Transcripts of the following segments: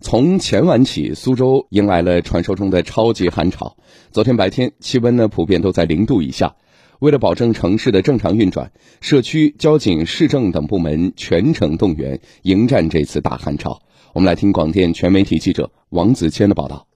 从前晚起，苏州迎来了传说中的超级寒潮。昨天白天，气温呢普遍都在零度以下。为了保证城市的正常运转，社区、交警、市政等部门全程动员，迎战这次大寒潮。我们来听广电全媒体记者王子谦的报道。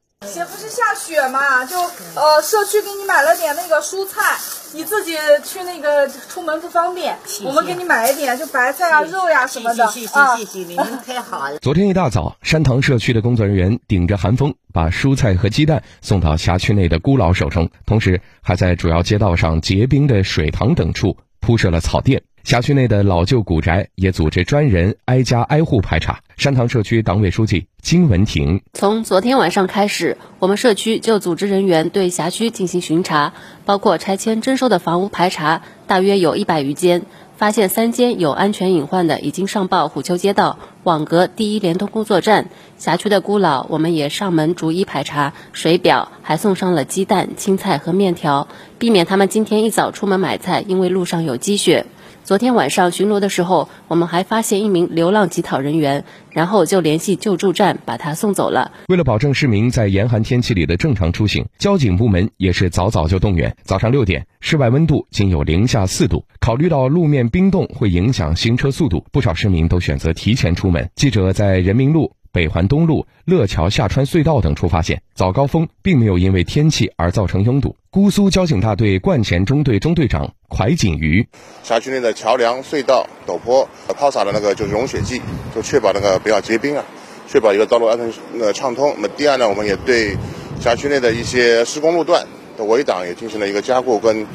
就呃，社区给你买了点那个蔬菜。你自己去那个出门不方便，我们给你买一点，就白菜啊、肉呀什么的谢谢谢谢，你们太好了。昨天一大早，山塘社区的工作人员顶着寒风，把蔬菜和鸡蛋送到辖区内的孤老手中，同时还在主要街道上结冰的水塘等处铺设了草垫。辖区内的老旧古宅也组织专人挨家挨户排查。山塘社区党委书记金文婷：从昨天晚上开始，我们社区就组织人员对辖区进行巡查，包括拆迁征收的房屋排查，大约有一百余间，发现三间有安全隐患的，已经上报虎丘街道网格第一联通工作站。辖区的孤老，我们也上门逐一排查水表，还送上了鸡蛋、青菜和面条，避免他们今天一早出门买菜，因为路上有积雪。昨天晚上巡逻的时候，我们还发现一名流浪乞讨人员，然后就联系救助站把他送走了。为了保证市民在严寒天气里的正常出行，交警部门也是早早就动员。早上六点，室外温度仅有零下四度，考虑到路面冰冻会影响行车速度，不少市民都选择提前出门。记者在人民路。北环东路、乐桥下穿隧道等处发现，早高峰并没有因为天气而造成拥堵。姑苏交警大队冠前中队中队长蒯景瑜：辖区内的桥梁、隧道、陡坡抛洒的那个就是融雪剂，就确保那个不要结冰啊，确保一个道路安全呃畅通。那么第二呢，我们也对辖区内的一些施工路段的围挡也进行了一个加固跟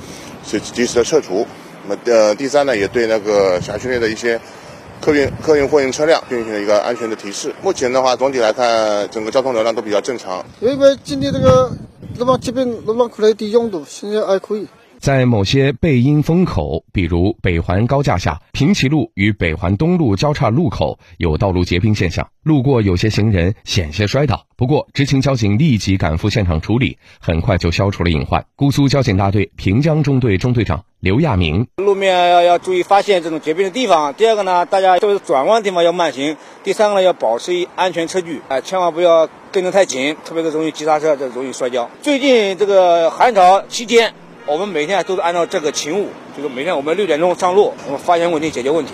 及及时的撤除。那么呃第三呢，也对那个辖区内的一些。客运、客运货运车辆进行了一个安全的提示。目前的话，总体来看，整个交通流量都比较正常。因为今天这个路网这边路网口的低拥堵，现在还可以。在某些背阴风口，比如北环高架下、平齐路与北环东路交叉路口，有道路结冰现象，路过有些行人险些摔倒。不过，执勤交警立即赶赴现场处理，很快就消除了隐患。姑苏交警大队平江中队中队长刘亚明：路面要要注意发现这种结冰的地方。第二个呢，大家都是转弯的地方要慢行。第三个呢，要保持安全车距，哎，千万不要跟得太紧，特别是容易急刹车，这容易摔跤。最近这个寒潮期间。我们每天都是按照这个勤务，就是每天我们六点钟上路，我们发现问题解决问题。